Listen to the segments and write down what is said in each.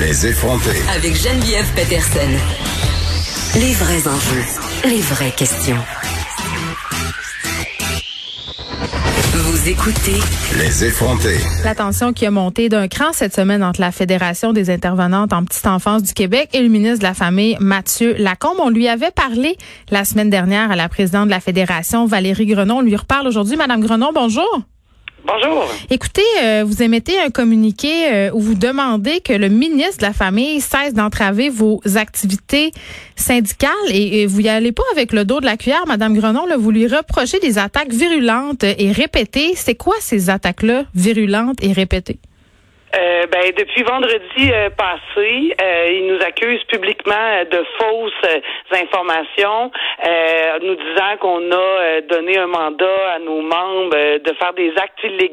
Les effronter. Avec Geneviève Peterson. Les vrais enjeux, les vraies questions. Vous écoutez Les effronter. La tension qui a monté d'un cran cette semaine entre la Fédération des intervenantes en petite enfance du Québec et le ministre de la Famille, Mathieu Lacombe. On lui avait parlé la semaine dernière à la présidente de la Fédération, Valérie Grenon. On lui reparle aujourd'hui. Madame Grenon, bonjour. Bonjour. Écoutez, euh, vous émettez un communiqué euh, où vous demandez que le ministre de la Famille cesse d'entraver vos activités syndicales et, vous y allez pas avec le dos de la cuillère, Madame Grenon. Vous lui reprochez des attaques virulentes et répétées. C'est quoi ces attaques-là, virulentes et répétées? Euh, ben, depuis vendredi euh, passé, euh, il nous accuse publiquement de fausses informations, nous disant qu'on a donné un mandat à nos membres de faire des actes illégaux.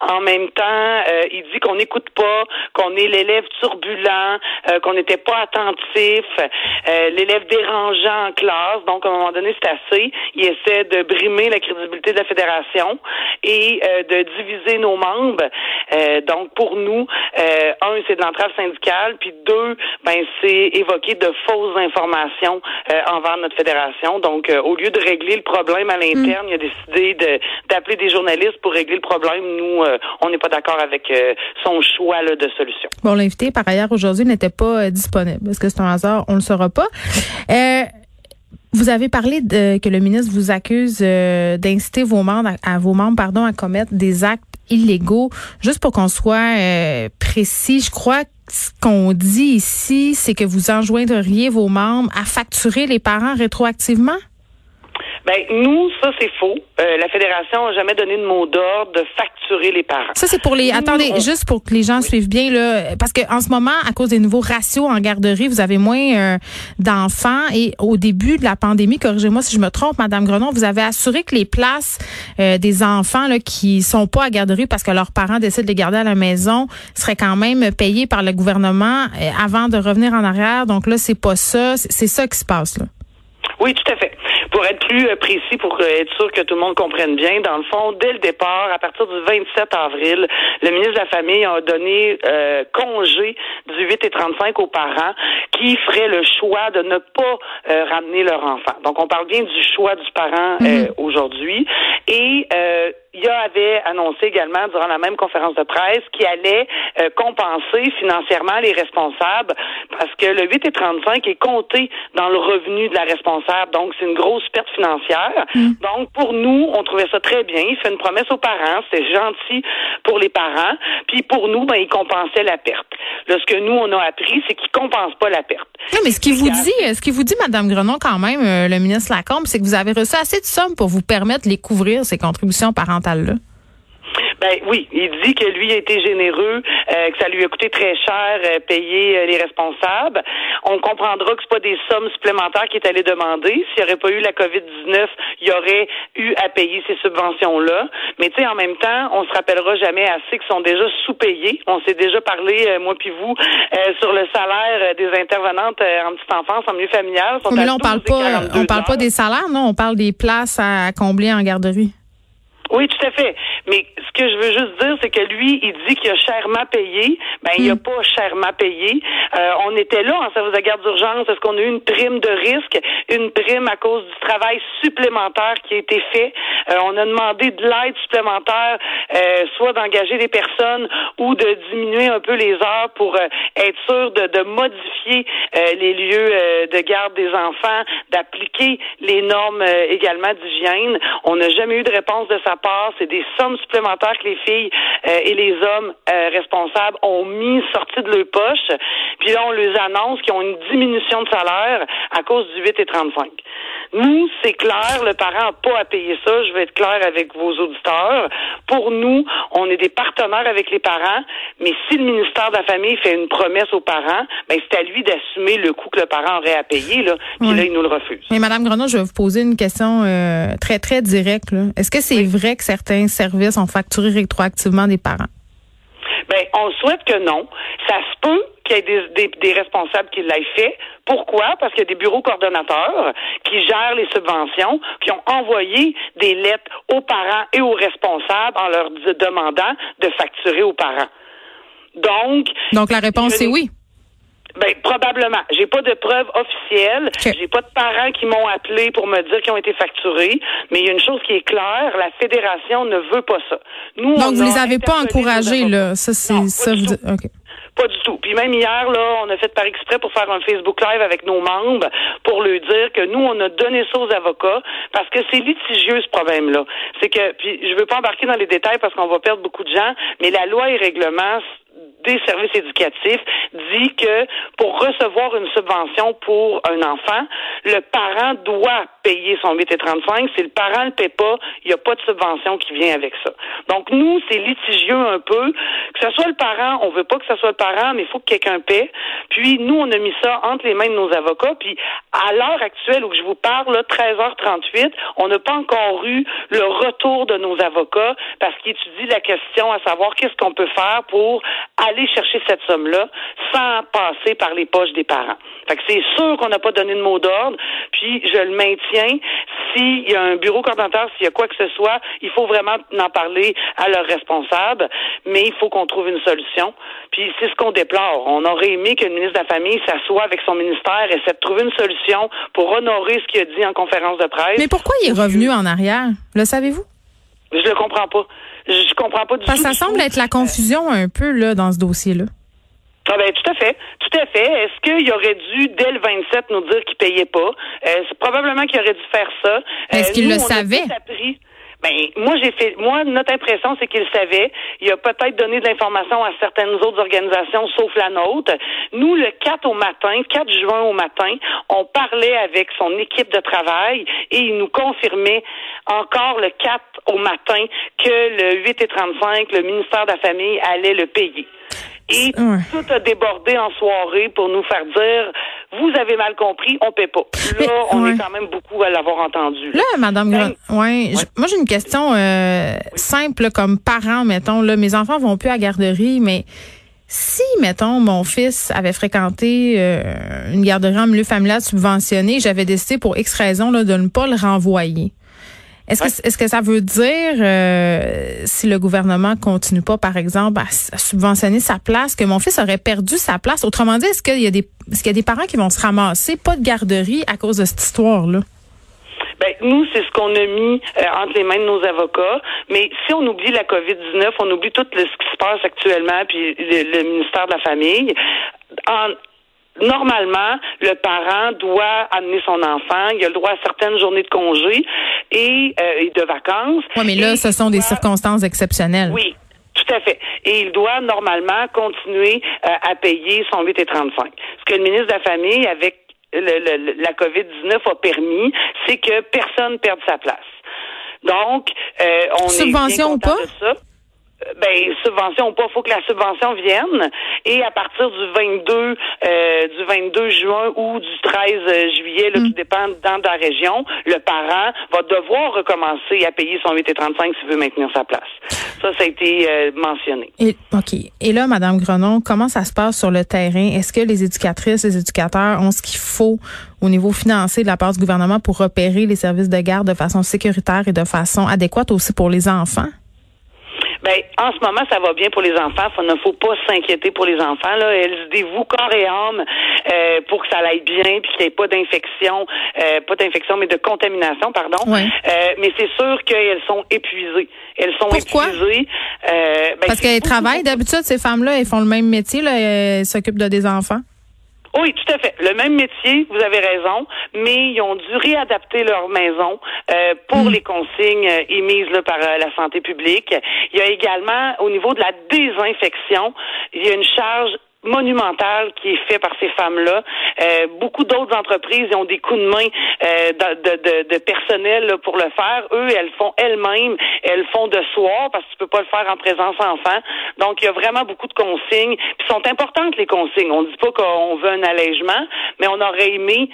En même temps, il dit qu'on n'écoute pas, qu'on est l'élève turbulent, qu'on n'était pas attentif, l'élève dérangeant en classe. Donc, à un moment donné, c'est assez. Il essaie de brimer la crédibilité de la fédération et de diviser nos membres. donc, pour nous, euh, un, c'est de l'entrave syndicale, puis deux, ben c'est évoquer de fausses informations euh, envers notre fédération. Donc, euh, au lieu de régler le problème à l'interne, il a décidé de, d'appeler des journalistes pour régler le problème. Nous, on n'est pas d'accord avec son choix là, de solution. Bon, l'invité, par ailleurs, aujourd'hui, n'était pas disponible. Est-ce que c'est un hasard? On ne le saura pas. Vous avez parlé de, que le ministre vous accuse d'inciter vos membres à, vos membres pardon à commettre des actes illégaux. Juste pour qu'on soit euh, précis, je crois que ce qu'on dit ici, c'est que vous enjoindriez vos membres à facturer les parents rétroactivement? Ben nous, ça c'est faux. Euh, la fédération n'a jamais donné de mot d'ordre de facturer les parents. Ça c'est pour les. attendez, juste pour que les gens suivent bien là, parce que en ce moment, à cause des nouveaux ratios en garderie, vous avez moins euh, d'enfants et au début de la pandémie, corrigez-moi si je me trompe, Madame Grenon, vous avez assuré que les places euh, des enfants là, qui sont pas à garderie parce que leurs parents décident de les garder à la maison seraient quand même payées par le gouvernement avant de revenir en arrière. Donc là, c'est pas ça. C'est ça qui se passe là. Oui, tout à fait. Pour être plus euh, précis, pour euh, être sûr que tout le monde comprenne bien, dans le fond, dès le départ, à partir du 27 avril, le ministre de la Famille a donné euh, congé du 8 et 35 aux parents qui feraient le choix de ne pas ramener leur enfant. Donc, on parle bien du choix du parent mhm. aujourd'hui. Et il avait annoncé également durant la même conférence de presse qu'il allait euh, compenser financièrement les responsables parce que le 8 et 35 est compté dans le revenu de la responsable. Donc, c'est une grosse perte financière. Mm. Donc, pour nous, on trouvait ça très bien. Il fait une promesse aux parents. C'était gentil pour les parents. Puis pour nous, ben, il compensait la perte. Là, ce que nous, on a appris, c'est qu'il compense pas la perte. Non, mais ce qu'il vous dit, ce qu'il vous dit, Madame Grenon, quand même, euh, le ministre Lacombe, c'est que vous avez reçu assez de sommes pour vous permettre de les couvrir, ces contributions parentales-là. Ben oui, il dit que lui a été généreux, euh, que ça lui a coûté très cher euh, payer euh, les responsables. On comprendra que c'est pas des sommes supplémentaires qu'il est allé demander. S'il n'y aurait pas eu la COVID-19, il y aurait eu à payer ces subventions-là. Mais tu sais, en même temps, on se rappellera jamais assez qu'ils sont déjà sous-payés. On s'est déjà parlé, moi puis vous, sur le salaire des intervenantes en petite enfance, en milieu familial. mais là, on parle pas, on parle pas des salaires, non? On parle des places à combler en garderie. Oui, tout à fait. Mais ce que je veux juste dire, c'est que lui, il dit qu'il a chèrement payé. Ben, il a hmm. pas chèrement payé. Euh, on était là en service de garde d'urgence. Est-ce qu'on a eu une prime de risque, une prime à cause du travail supplémentaire qui a été fait? Euh, on a demandé de l'aide supplémentaire, euh, soit d'engager des personnes ou de diminuer un peu les heures pour être sûr de, de modifier les lieux de garde des enfants, d'appliquer les normes également d'hygiène. On n'a jamais eu de réponse de sa part, c'est des sommes supplémentaires que les filles euh, et les hommes euh, responsables ont mis sortis de leur poche. Puis là, on les annonce qu'ils ont une diminution de salaire à cause du 8 et 35. Nous, c'est clair, le parent n'a pas à payer ça. Je vais être clair avec vos auditeurs. Pour nous, on est des partenaires avec les parents, mais si le ministère de la Famille fait une promesse aux parents, ben c'est à lui d'assumer le coût que le parent aurait à payer. Là. Puis là, il nous le refuse. Mais Madame Grenot, je vais vous poser une question euh, très, très directe. Est-ce que c'est vrai que certains services ont facturé rétroactivement des parents? Ben, on souhaite que non. Ça se peut qu'il y ait des, des, responsables qui l'aient fait. Pourquoi? Parce qu'il y a des bureaux coordonnateurs qui gèrent les subventions, qui ont envoyé des lettres aux parents et aux responsables en leur demandant de facturer aux parents. Donc, Donc, la réponse, je- c'est oui. Ben, probablement. J'ai pas de preuves officielles. Ok. J'ai pas de parents qui m'ont appelé pour me dire qu'ils ont été facturés. Mais il y a une chose qui est claire, la fédération ne veut pas ça. Nous, Donc, on vous les avez pas encouragés, là. Ça, c'est ça. Vous, tout. Pas du tout. Puis même hier, là, on a fait par exprès pour faire un Facebook Live avec nos membres pour leur dire que nous, on a donné ça aux avocats parce que c'est litigieux ce problème-là. C'est que, puis je veux pas embarquer dans les détails parce qu'on va perdre beaucoup de gens, mais la loi et règlement des services éducatifs dit que pour recevoir une subvention pour un enfant, le parent doit payer son 8 et 35. Si le parent ne le paie pas, il n'y a pas de subvention qui vient avec ça. Donc, nous, c'est litigieux un peu. Que ce soit le parent, on veut pas que ce soit parent, mais il faut que quelqu'un paie. Puis, nous, on a mis ça entre les mains de nos avocats. Puis, à l'heure actuelle où je vous parle, là, 13h38, on n'a pas encore eu le retour de nos avocats parce qu'ils étudient la question à savoir qu'est-ce qu'on peut faire pour aller chercher cette somme-là sans passer par les poches des parents. Fait que c'est sûr qu'on n'a pas donné de mot d'ordre, puis je le maintiens. S'il y a un bureau coordonnateur, s'il y a quoi que ce soit, il faut vraiment en parler à leurs responsables, mais il faut qu'on trouve une solution. Puis c'est ce qu'on déplore. On aurait aimé que le ministre de la Famille s'assoie avec son ministère et essaie de trouver une solution pour honorer ce qu'il a dit en conférence de presse. Mais pourquoi il est revenu en arrière? Le savez-vous? Je le comprends pas. Je comprends pas du Parce tout. ça semble être la confusion un peu là dans ce dossier-là. Ah ben, tout à fait, tout à fait. Est-ce qu'il aurait dû, dès le 27, nous dire qu'il payait pas? Euh, c'est probablement qu'il aurait dû faire ça. Est-ce Euh, qu'il le savait? Ben, moi, j'ai fait, moi, notre impression, c'est qu'il savait. Il a peut-être donné de l'information à certaines autres organisations, sauf la nôtre. Nous, le 4 au matin, 4 juin au matin, on parlait avec son équipe de travail et il nous confirmait encore le 4 au matin que le 8 et 35, le ministère de la Famille allait le payer. Et Ouais. tout a débordé en soirée pour nous faire dire vous avez mal compris, on paie pas. Là, Mais, on ouais. est quand même beaucoup à l'avoir entendu. Là, Madame Gron- ouais, moi j'ai une question euh, simple comme parent, mettons. Là, mes enfants vont plus à la garderie, mais si, mettons, mon fils avait fréquenté euh, une garderie en milieu familial subventionnée, j'avais décidé pour X raison là, de ne pas le renvoyer. Est-ce que, est-ce que ça veut dire, euh, si le gouvernement continue pas, par exemple, à, subventionner sa place, que mon fils aurait perdu sa place? Autrement dit, est-ce qu'il y a des, est-ce qu'il y a des parents qui vont se ramasser, pas de garderie à cause de cette histoire-là? Ben, nous, c'est ce qu'on a mis euh, entre les mains de nos avocats. Mais si on oublie la COVID-19, on oublie tout le- ce qui se passe actuellement, puis le, le ministère de la Famille. En, Normalement, le parent doit amener son enfant. Il a le droit à certaines journées de congé et, euh, et de vacances. Oui, mais là, Et ce sont des circonstances exceptionnelles. Oui, tout à fait. Et il doit normalement continuer euh, à payer son 8 et 35. Ce que le ministre de la Famille, avec le- le- la COVID-19, a permis, c'est que personne ne perde sa place. Donc, euh, on Subvention est ou bien pas? de ça. Euh, Ben, subvention ou pas, faut que la subvention vienne. Et à partir du 22, euh, du 22 juin ou du 13 juillet, là, tout dépend dans la région, le parent va devoir recommencer à payer son 8 et 35 s'il veut maintenir sa place. Ça, ça a été euh, mentionné. Et, OK. Et là, Madame Grenon, comment ça se passe sur le terrain? Est-ce que les éducatrices, les éducateurs ont ce qu'il faut au niveau financier de la part du gouvernement pour repérer les services de garde de façon sécuritaire et de façon adéquate aussi pour les enfants? Ben, en ce moment, ça va bien pour les enfants. Il ne faut pas s'inquiéter pour les enfants. Là. Elles se dévouent corps et âme euh, pour que ça aille bien, puis qu'il n'y ait pas d'infection, euh, pas d'infection, mais de contamination, pardon. Ouais. Euh, mais c'est sûr qu'elles sont épuisées. Elles sont Pourquoi? épuisées. Euh, ben, Parce qu'elles travaillent d'habitude, ces femmes-là, elles font le même métier, là, elles s'occupent de des enfants. Oui, tout à fait. Le même métier, vous avez raison, mais ils ont dû réadapter leur maison euh, pour Mm. les consignes euh, émises là, par euh, la santé publique. Il y a également, au niveau de la désinfection, il y a une charge monumentale qui est faite par ces femmes-là. Euh, beaucoup d'autres entreprises ont des coups de main euh, de, de, de- personnel là, pour le faire. Eux, elles font elles-mêmes, elles font de soir parce que tu peux pas le faire en présence enfant. Donc, il y a vraiment beaucoup de consignes. Puis sont importantes les consignes. On ne dit pas qu'on veut un allègement, mais on aurait aimé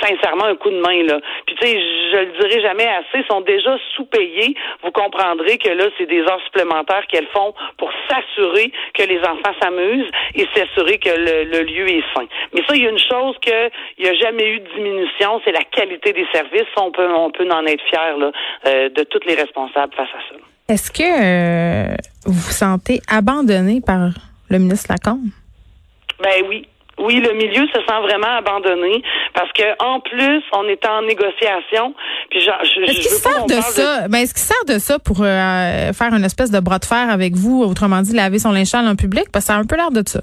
sincèrement un coup de main là. Puis tu sais, je le dirai jamais assez, sont déjà sous-payés. Vous comprendrez que là, c'est des heures supplémentaires qu'elles font pour s'assurer que les enfants s'amusent et s'assurer que le, le lieu est sain. Mais ça, il y a une chose que il n'y a jamais eu de diminution, c'est la qualité des services. On peut on peut en être fier là, euh, de tous les responsables face à ça. Est-ce que euh, vous vous sentez abandonné par le ministre Lacombe? Ben oui. Oui, le milieu se sent vraiment abandonné parce que en plus, on est en négociation. Puis je, je, est-ce qu'il sert de ça? Ben est-ce qu'il sert de ça pour euh, faire une espèce de bras de fer avec vous, autrement dit laver son linge sale en public? Parce que ça a un peu l'air de ça.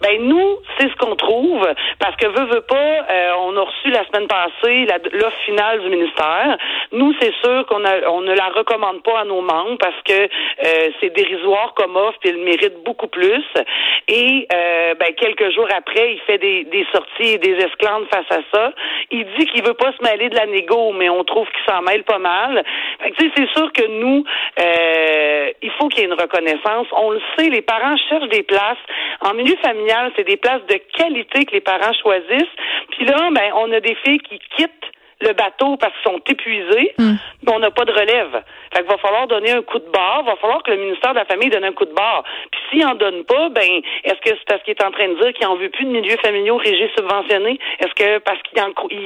Ben nous, c'est ce qu'on trouve parce que veut veut pas, euh, on a reçu la semaine passée l'offre finale du ministère. Nous, c'est sûr qu'on on ne la recommande pas à nos membres parce que euh, c'est dérisoire comme offre et il mérite beaucoup plus. Et euh, ben, quelques jours après, il fait des, des sorties et des esclandres face à ça. Il dit qu'il veut pas se mêler de la négo, mais on trouve qu'il s'en mêle pas mal. c'est sûr que nous, il faut qu'il y ait une reconnaissance. On le sait, les parents cherchent des places en milieu familial c'est des places de qualité que les parents choisissent. Puis là, ben, on a des filles qui quittent le bateau parce qu'ils sont épuisés, hmm. mais on n'a pas de relève. Fait qu'il va falloir donner un coup de barre, va falloir que le ministère de la Famille donne un coup de barre. Puis s'il en donne pas, ben est-ce que c'est parce qu'il est en train de dire qu'il en veut plus de milieux familiaux régis subventionnés? Est-ce que parce qu'il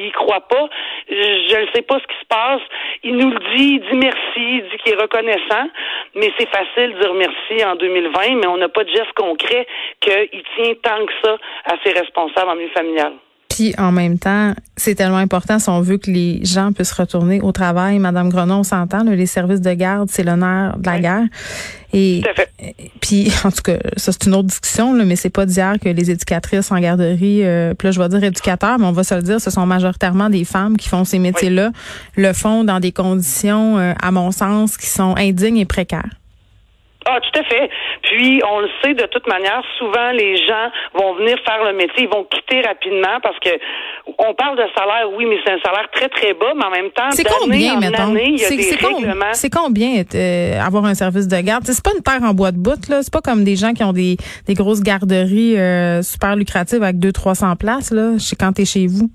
y croit pas? Je ne sais pas ce qui se passe. Il nous le dit, il dit merci, il dit qu'il est reconnaissant, mais c'est facile de dire merci en 2020, mais on n'a pas de geste concret qu'il tient tant que ça à ses responsables en milieu familial. Puis en même temps, c'est tellement important si on veut que les gens puissent retourner au travail. Madame Grenon, on s'entend, les services de garde, c'est l'honneur de la guerre. Et puis en tout cas, ça c'est une autre discussion, là, mais c'est pas d'hier que les éducatrices en garderie, euh, puis là je vais dire éducateurs, mais on va se le dire, ce sont majoritairement des femmes qui font ces métiers-là, le font dans des conditions, euh, à mon sens, qui sont indignes et précaires. Ah, tout à fait. Puis, on le sait de toute manière, souvent les gens vont venir faire le métier, ils vont quitter rapidement parce que on parle de salaire, oui, mais c'est un salaire très très bas, mais en même temps, c'est combien, mettons? C'est combien euh, avoir un service de garde? C'est pas une terre en bois de bout là, c'est pas comme des gens qui ont des, des grosses garderies euh, super lucratives avec 200-300 places là, quand t'es chez vous.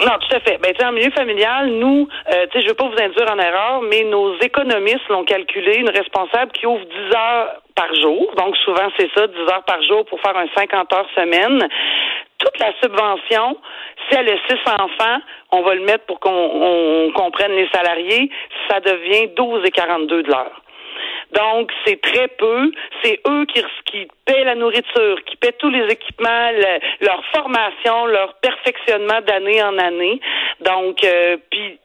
Non, tout à fait. Ben, en milieu familial, nous, euh, tu sais, je veux pas vous induire en erreur, mais nos économistes l'ont calculé, une responsable qui ouvre 10 heures par jour, donc souvent c'est ça, 10 heures par jour pour faire un 50 heures semaine. Toute la subvention, si elle a 6 enfants, on va le mettre pour qu'on comprenne les salariés, ça devient 12 et 42 de l'heure. Donc, c'est très peu. C'est eux qui, qui paient la nourriture, qui paient tous les équipements, leur formation, leur perfectionnement d'année en année. Donc, euh, puis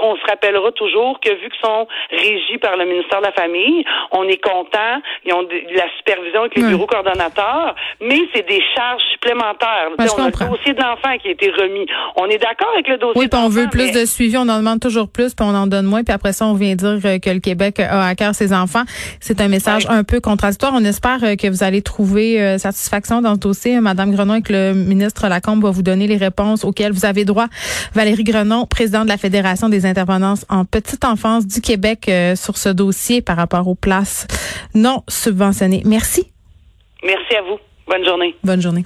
on se rappellera toujours que vu qu'ils sont régis par le ministère de la Famille, on est content, ils ont de, la supervision avec les bureaux coordonnateurs, mais c'est des charges supplémentaires. on a le dossier de l'enfant qui a été remis. On est d'accord avec le dossier Oui, puis on veut plus de suivi, on en demande toujours plus, puis on en donne moins, puis après ça, on vient dire euh, que le Québec a à cœur ses enfants. C'est un message un peu contradictoire. On espère euh, que vous allez trouver euh, satisfaction dans ce dossier. Madame Grenon et que le ministre Lacombe va vous donner les réponses auxquelles vous avez droit. Valérie Grenon, présidente de la Fédération des intervenances en petite enfance du Québec euh, sur ce dossier par rapport aux places non subventionnées. Merci. Merci à vous. Bonne journée. Bonne journée.